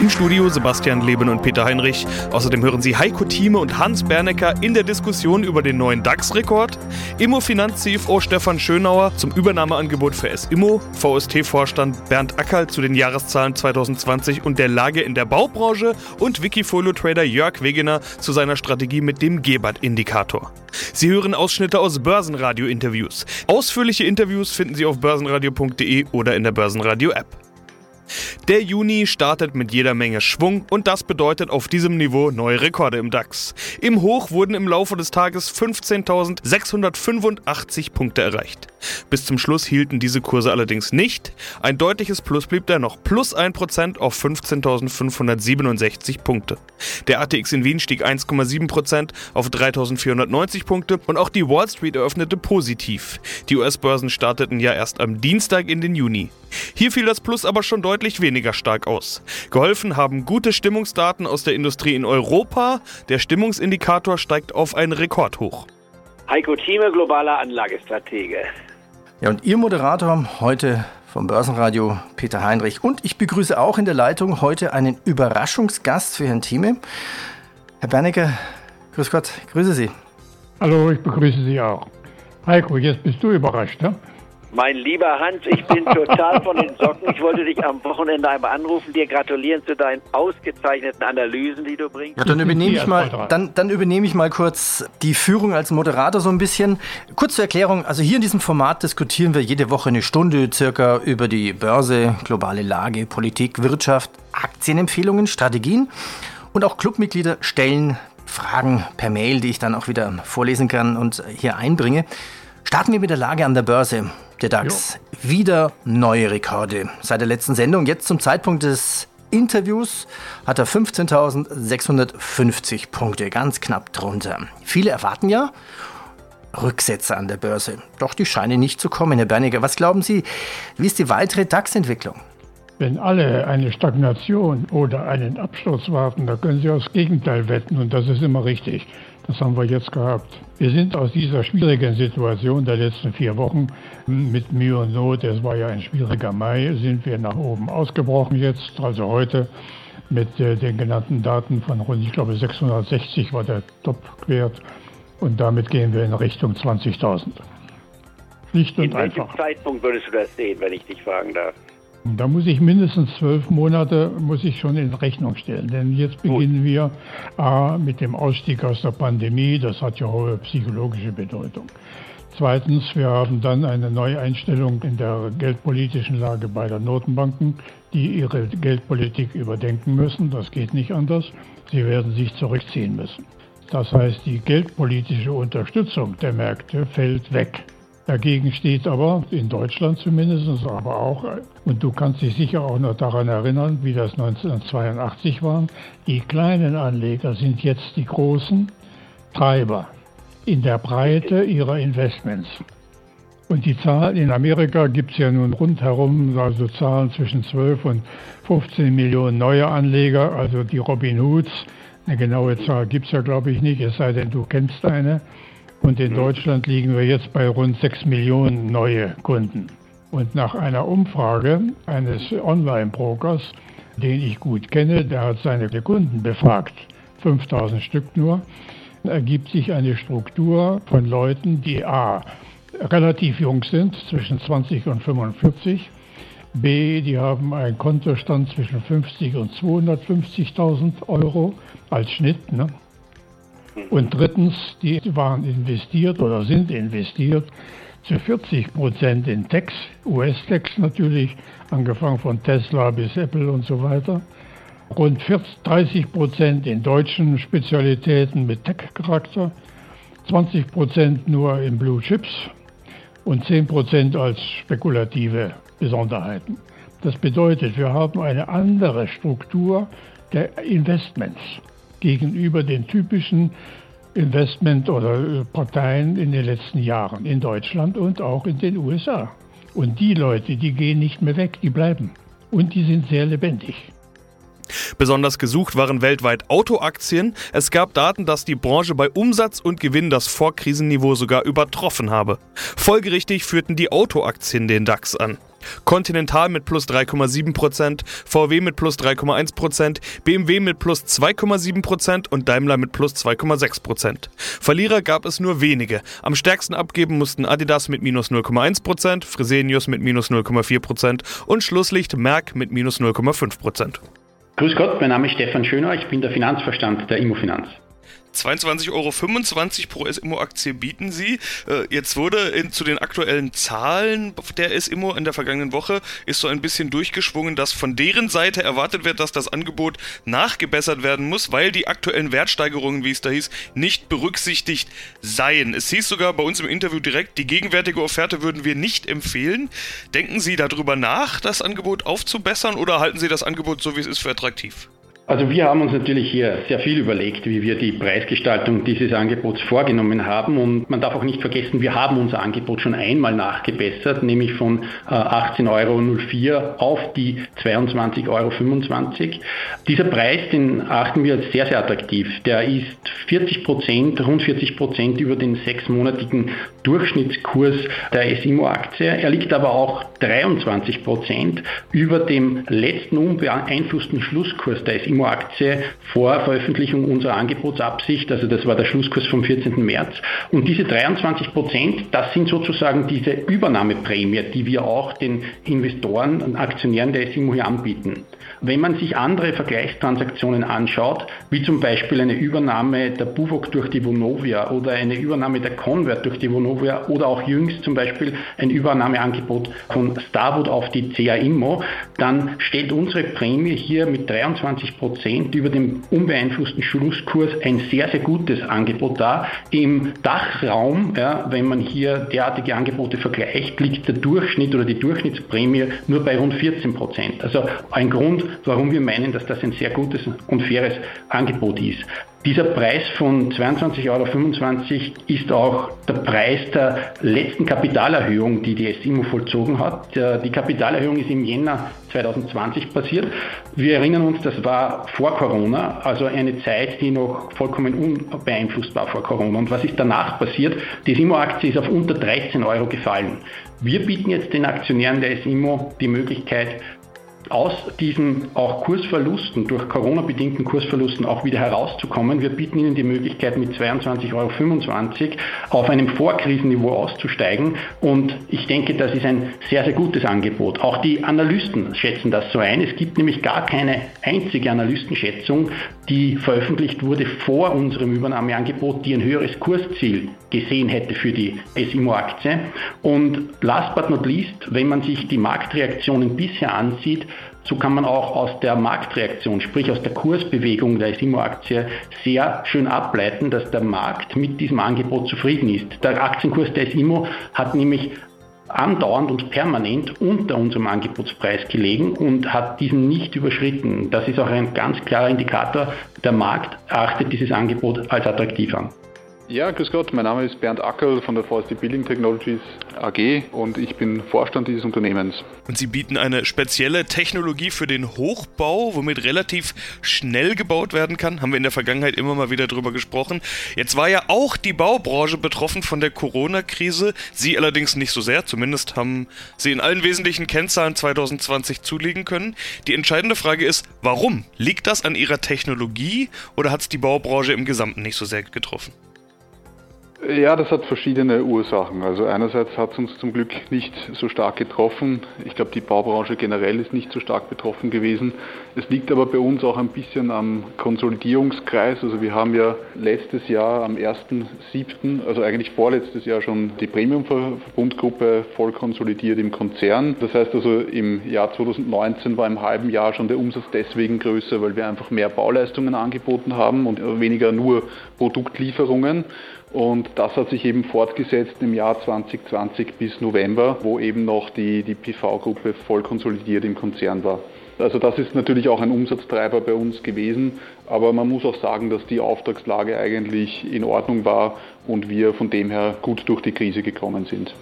Im Studio Sebastian Leben und Peter Heinrich. Außerdem hören Sie Heiko Thieme und Hans Bernecker in der Diskussion über den neuen DAX-Rekord. Immo-Finanz-CFO Stefan Schönauer zum Übernahmeangebot für S-Immo. VST-Vorstand Bernd Ackerl zu den Jahreszahlen 2020 und der Lage in der Baubranche. Und Wikifolio-Trader Jörg Wegener zu seiner Strategie mit dem Gebert-Indikator. Sie hören Ausschnitte aus Börsenradio-Interviews. Ausführliche Interviews finden Sie auf börsenradio.de oder in der Börsenradio-App. Der Juni startet mit jeder Menge Schwung und das bedeutet auf diesem Niveau neue Rekorde im DAX. Im Hoch wurden im Laufe des Tages 15.685 Punkte erreicht. Bis zum Schluss hielten diese Kurse allerdings nicht. Ein deutliches Plus blieb dennoch, plus 1% auf 15.567 Punkte. Der ATX in Wien stieg 1,7% auf 3.490 Punkte und auch die Wall Street eröffnete positiv. Die US-Börsen starteten ja erst am Dienstag in den Juni. Hier fiel das Plus aber schon deutlich weniger stark aus. Geholfen haben gute Stimmungsdaten aus der Industrie in Europa. Der Stimmungsindikator steigt auf ein Rekordhoch. Heiko Thieme, globaler Anlagestratege. Ja, und Ihr Moderator heute vom Börsenradio Peter Heinrich. Und ich begrüße auch in der Leitung heute einen Überraschungsgast für Herrn Thieme. Herr Bernecker, grüß Gott, grüße Sie. Hallo, ich begrüße Sie auch. Heiko, jetzt bist du überrascht, ne? Mein lieber Hans, ich bin total von den Socken. Ich wollte dich am Wochenende einmal anrufen, dir gratulieren zu deinen ausgezeichneten Analysen, die du bringst. Ja, dann übernehme ich mal, dann, dann übernehme ich mal kurz die Führung als Moderator so ein bisschen. Kurz zur Erklärung, also hier in diesem Format diskutieren wir jede Woche eine Stunde circa über die Börse, globale Lage, Politik, Wirtschaft, Aktienempfehlungen, Strategien und auch Clubmitglieder stellen Fragen per Mail, die ich dann auch wieder vorlesen kann und hier einbringe. Starten wir mit der Lage an der Börse. Der DAX. Jo. Wieder neue Rekorde. Seit der letzten Sendung, jetzt zum Zeitpunkt des Interviews, hat er 15.650 Punkte, ganz knapp drunter. Viele erwarten ja Rücksätze an der Börse. Doch die scheinen nicht zu kommen, Herr Berniger. Was glauben Sie, wie ist die weitere DAX-Entwicklung? Wenn alle eine Stagnation oder einen Absturz warten, da können Sie aufs Gegenteil wetten und das ist immer richtig. Das haben wir jetzt gehabt. Wir sind aus dieser schwierigen Situation der letzten vier Wochen mit Mühe und Not, es war ja ein schwieriger Mai, sind wir nach oben ausgebrochen jetzt, also heute mit äh, den genannten Daten von rund, ich glaube 660 war der Top-Wert und damit gehen wir in Richtung 20.000. Schlicht und in einfach. In welchem Zeitpunkt würdest du das sehen, wenn ich dich fragen darf? Da muss ich mindestens zwölf Monate muss ich schon in Rechnung stellen. Denn jetzt beginnen wir A, mit dem Ausstieg aus der Pandemie. Das hat ja hohe psychologische Bedeutung. Zweitens, wir haben dann eine Neueinstellung in der geldpolitischen Lage bei den Notenbanken, die ihre Geldpolitik überdenken müssen. Das geht nicht anders. Sie werden sich zurückziehen müssen. Das heißt, die geldpolitische Unterstützung der Märkte fällt weg. Dagegen steht aber, in Deutschland zumindest, aber auch, und du kannst dich sicher auch noch daran erinnern, wie das 1982 war, die kleinen Anleger sind jetzt die großen Treiber in der Breite ihrer Investments. Und die Zahl in Amerika gibt es ja nun rundherum, also Zahlen zwischen 12 und 15 Millionen neue Anleger, also die Robin Hoods. Eine genaue Zahl gibt es ja, glaube ich, nicht, es sei denn, du kennst eine. Und in Deutschland liegen wir jetzt bei rund 6 Millionen neue Kunden. Und nach einer Umfrage eines Online-Brokers, den ich gut kenne, der hat seine Kunden befragt, 5000 Stück nur, ergibt sich eine Struktur von Leuten, die a. relativ jung sind, zwischen 20 und 45, b. die haben einen Kontostand zwischen 50 und 250.000 Euro als Schnitt, ne? Und drittens, die waren investiert oder sind investiert zu 40 Prozent in Techs, US-Techs natürlich, angefangen von Tesla bis Apple und so weiter. Rund 40, 30 Prozent in deutschen Spezialitäten mit Tech-Charakter, 20 Prozent nur in Blue Chips und 10 Prozent als spekulative Besonderheiten. Das bedeutet, wir haben eine andere Struktur der Investments gegenüber den typischen Investment- oder äh, Parteien in den letzten Jahren in Deutschland und auch in den USA. Und die Leute, die gehen nicht mehr weg, die bleiben. Und die sind sehr lebendig. Besonders gesucht waren weltweit Autoaktien. Es gab Daten, dass die Branche bei Umsatz und Gewinn das Vorkrisenniveau sogar übertroffen habe. Folgerichtig führten die Autoaktien den DAX an. Continental mit plus 3,7%, VW mit plus 3,1%, BMW mit plus 2,7% und Daimler mit plus 2,6%. Verlierer gab es nur wenige. Am stärksten abgeben mussten Adidas mit minus 0,1%, Fresenius mit minus 0,4% und Schlusslicht Merck mit minus 0,5%. Grüß Gott, mein Name ist Stefan Schöner, ich bin der Finanzverstand der Immofinanz. 22,25 Euro pro SIMO-Aktie bieten sie. Äh, jetzt wurde in, zu den aktuellen Zahlen der SIMO in der vergangenen Woche ist so ein bisschen durchgeschwungen, dass von deren Seite erwartet wird, dass das Angebot nachgebessert werden muss, weil die aktuellen Wertsteigerungen, wie es da hieß, nicht berücksichtigt seien. Es hieß sogar bei uns im Interview direkt, die gegenwärtige Offerte würden wir nicht empfehlen. Denken Sie darüber nach, das Angebot aufzubessern oder halten Sie das Angebot so, wie es ist, für attraktiv? Also wir haben uns natürlich hier sehr viel überlegt, wie wir die Preisgestaltung dieses Angebots vorgenommen haben. Und man darf auch nicht vergessen, wir haben unser Angebot schon einmal nachgebessert, nämlich von 18,04 Euro auf die 22,25 Euro. Dieser Preis, den achten wir als sehr, sehr attraktiv. Der ist 40 Prozent, rund 40 Prozent über den sechsmonatigen Durchschnittskurs der SIMO-Aktie. Er liegt aber auch 23 Prozent über dem letzten unbeeinflussten Schlusskurs der SIMO Immo-Aktie vor Veröffentlichung unserer Angebotsabsicht, also das war der Schlusskurs vom 14. März. Und diese 23 Prozent, das sind sozusagen diese Übernahmeprämie, die wir auch den Investoren und Aktionären der SIMO hier anbieten. Wenn man sich andere Vergleichstransaktionen anschaut, wie zum Beispiel eine Übernahme der Buvok durch die Vonovia oder eine Übernahme der Convert durch die Vonovia oder auch jüngst zum Beispiel ein Übernahmeangebot von Starwood auf die CA Immo, dann stellt unsere Prämie hier mit 23 Prozent über dem unbeeinflussten Schlusskurs ein sehr, sehr gutes Angebot dar. Im Dachraum, ja, wenn man hier derartige Angebote vergleicht, liegt der Durchschnitt oder die Durchschnittsprämie nur bei rund 14 Prozent. Also ein Grund, warum wir meinen, dass das ein sehr gutes und faires Angebot ist. Dieser Preis von 22,25 Euro ist auch der Preis der letzten Kapitalerhöhung, die die SIMO vollzogen hat. Die Kapitalerhöhung ist im Jänner 2020 passiert. Wir erinnern uns, das war vor Corona, also eine Zeit, die noch vollkommen unbeeinflusst war vor Corona. Und was ist danach passiert? Die SIMO-Aktie ist auf unter 13 Euro gefallen. Wir bieten jetzt den Aktionären der SIMO die Möglichkeit, aus diesen auch Kursverlusten, durch Corona-bedingten Kursverlusten auch wieder herauszukommen. Wir bieten Ihnen die Möglichkeit, mit 22,25 Euro auf einem Vorkrisenniveau auszusteigen. Und ich denke, das ist ein sehr, sehr gutes Angebot. Auch die Analysten schätzen das so ein. Es gibt nämlich gar keine einzige Analystenschätzung, die veröffentlicht wurde vor unserem Übernahmeangebot, die ein höheres Kursziel gesehen hätte für die SIMO-Aktie. Und last but not least, wenn man sich die Marktreaktionen bisher ansieht, so kann man auch aus der Marktreaktion, sprich aus der Kursbewegung der SIMO-Aktie, sehr schön ableiten, dass der Markt mit diesem Angebot zufrieden ist. Der Aktienkurs der SIMO hat nämlich andauernd und permanent unter unserem Angebotspreis gelegen und hat diesen nicht überschritten. Das ist auch ein ganz klarer Indikator, der Markt achtet dieses Angebot als attraktiv an. Ja, grüß Gott, mein Name ist Bernd Ackerl von der VSD Building Technologies AG und ich bin Vorstand dieses Unternehmens. Und Sie bieten eine spezielle Technologie für den Hochbau, womit relativ schnell gebaut werden kann. Haben wir in der Vergangenheit immer mal wieder drüber gesprochen. Jetzt war ja auch die Baubranche betroffen von der Corona-Krise. Sie allerdings nicht so sehr. Zumindest haben Sie in allen wesentlichen Kennzahlen 2020 zulegen können. Die entscheidende Frage ist, warum? Liegt das an Ihrer Technologie oder hat es die Baubranche im Gesamten nicht so sehr getroffen? Ja, das hat verschiedene Ursachen. Also einerseits hat es uns zum Glück nicht so stark getroffen. Ich glaube, die Baubranche generell ist nicht so stark betroffen gewesen. Es liegt aber bei uns auch ein bisschen am Konsolidierungskreis. Also wir haben ja letztes Jahr am 1.7., also eigentlich vorletztes Jahr schon die Premium-Verbundgruppe voll konsolidiert im Konzern. Das heißt also im Jahr 2019 war im halben Jahr schon der Umsatz deswegen größer, weil wir einfach mehr Bauleistungen angeboten haben und weniger nur Produktlieferungen. Und das hat sich eben fortgesetzt im Jahr 2020 bis November, wo eben noch die, die PV-Gruppe voll konsolidiert im Konzern war. Also das ist natürlich auch ein Umsatztreiber bei uns gewesen, aber man muss auch sagen, dass die Auftragslage eigentlich in Ordnung war und wir von dem her gut durch die Krise gekommen sind.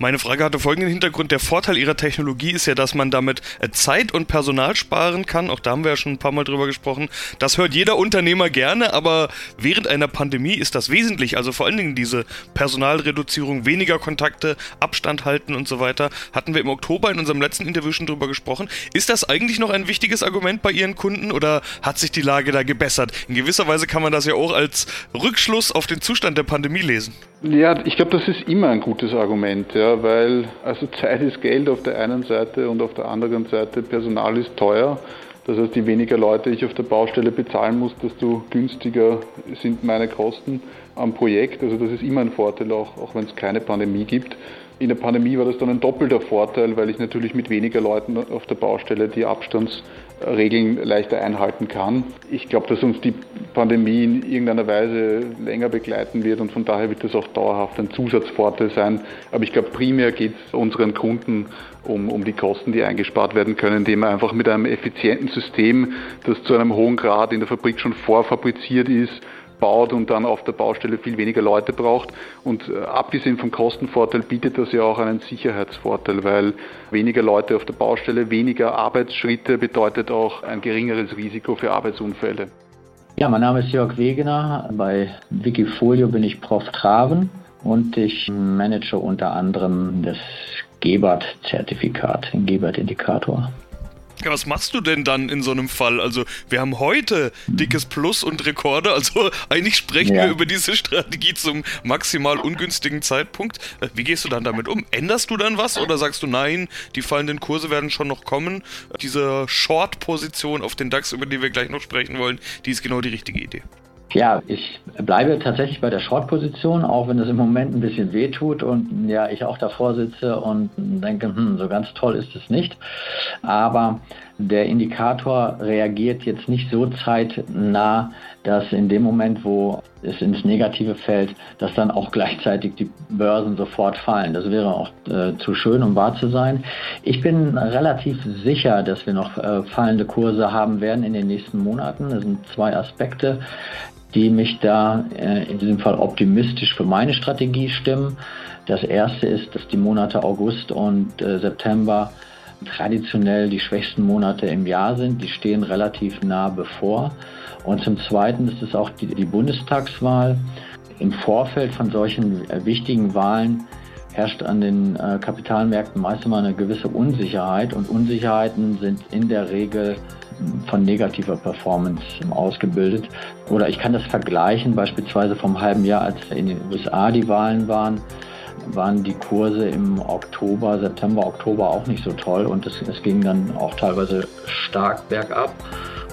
Meine Frage hatte folgenden Hintergrund. Der Vorteil Ihrer Technologie ist ja, dass man damit äh, Zeit und Personal sparen kann. Auch da haben wir ja schon ein paar Mal drüber gesprochen. Das hört jeder Unternehmer gerne, aber während einer Pandemie ist das wesentlich. Also vor allen Dingen diese Personalreduzierung, weniger Kontakte, Abstand halten und so weiter. Hatten wir im Oktober in unserem letzten Interview schon drüber gesprochen. Ist das eigentlich noch ein wichtiges Argument bei Ihren Kunden oder hat sich die Lage da gebessert? In gewisser Weise kann man das ja auch als Rückschluss auf den Zustand der Pandemie lesen. Ja, ich glaube, das ist immer ein gutes Argument, ja, weil also Zeit ist Geld auf der einen Seite und auf der anderen Seite Personal ist teuer. Das heißt, je weniger Leute ich auf der Baustelle bezahlen muss, desto günstiger sind meine Kosten am Projekt. Also das ist immer ein Vorteil, auch, auch wenn es keine Pandemie gibt. In der Pandemie war das dann ein doppelter Vorteil, weil ich natürlich mit weniger Leuten auf der Baustelle die Abstands Regeln leichter einhalten kann. Ich glaube, dass uns die Pandemie in irgendeiner Weise länger begleiten wird und von daher wird das auch dauerhaft ein Zusatzvorteil sein. Aber ich glaube, primär geht es unseren Kunden um, um die Kosten, die eingespart werden können, indem man einfach mit einem effizienten System, das zu einem hohen Grad in der Fabrik schon vorfabriziert ist, baut und dann auf der Baustelle viel weniger Leute braucht. Und äh, abgesehen vom Kostenvorteil bietet das ja auch einen Sicherheitsvorteil, weil weniger Leute auf der Baustelle, weniger Arbeitsschritte bedeutet auch ein geringeres Risiko für Arbeitsunfälle. Ja, mein Name ist Jörg Wegener. Bei Wikifolio bin ich Prof Traven und ich manage unter anderem das Gebert-Zertifikat, den Gebert-Indikator. Ja, was machst du denn dann in so einem Fall? Also, wir haben heute dickes Plus und Rekorde, also eigentlich sprechen ja. wir über diese Strategie zum maximal ungünstigen Zeitpunkt. Äh, wie gehst du dann damit um? Änderst du dann was oder sagst du nein, die fallenden Kurse werden schon noch kommen? Diese Short-Position auf den DAX, über die wir gleich noch sprechen wollen, die ist genau die richtige Idee. Ja, ich bleibe tatsächlich bei der Short-Position, auch wenn es im Moment ein bisschen wehtut und ja, ich auch davor sitze und denke, hm, so ganz toll ist es nicht. Aber der Indikator reagiert jetzt nicht so zeitnah, dass in dem Moment, wo es ins Negative fällt, dass dann auch gleichzeitig die Börsen sofort fallen. Das wäre auch äh, zu schön, um wahr zu sein. Ich bin relativ sicher, dass wir noch äh, fallende Kurse haben werden in den nächsten Monaten. Das sind zwei Aspekte die mich da äh, in diesem Fall optimistisch für meine Strategie stimmen. Das erste ist, dass die Monate August und äh, September traditionell die schwächsten Monate im Jahr sind. Die stehen relativ nah bevor. Und zum Zweiten ist es auch die, die Bundestagswahl. Im Vorfeld von solchen äh, wichtigen Wahlen herrscht an den äh, Kapitalmärkten meist immer eine gewisse Unsicherheit und Unsicherheiten sind in der Regel von negativer Performance ausgebildet. Oder ich kann das vergleichen, beispielsweise vom halben Jahr, als in den USA die Wahlen waren, waren die Kurse im Oktober, September, Oktober auch nicht so toll und es, es ging dann auch teilweise stark bergab.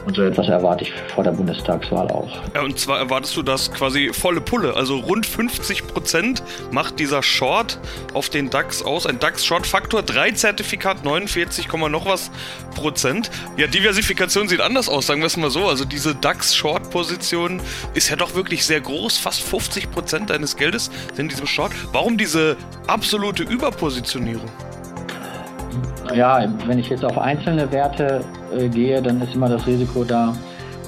Und so etwas erwarte ich vor der Bundestagswahl auch. Ja, und zwar erwartest du das quasi volle Pulle. Also rund 50 Prozent macht dieser Short auf den DAX aus. Ein DAX-Short-Faktor, 3 Zertifikat, 49, noch was Prozent. Ja, Diversifikation sieht anders aus, sagen wir es mal so. Also diese DAX-Short-Position ist ja doch wirklich sehr groß. Fast 50 Prozent deines Geldes sind in diesem Short. Warum diese absolute Überpositionierung? Ja, wenn ich jetzt auf einzelne Werte äh, gehe, dann ist immer das Risiko da,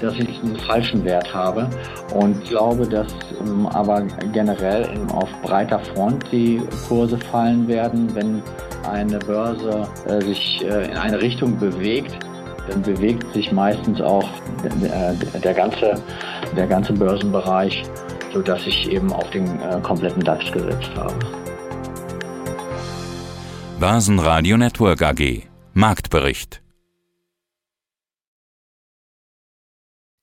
dass ich einen falschen Wert habe. Und glaube, dass ähm, aber generell auf breiter Front die Kurse fallen werden, wenn eine Börse äh, sich äh, in eine Richtung bewegt, dann bewegt sich meistens auch der, äh, der ganze, der ganze Börsenbereich, sodass ich eben auf den äh, kompletten DAX gesetzt habe. Börsenradio Network AG Marktbericht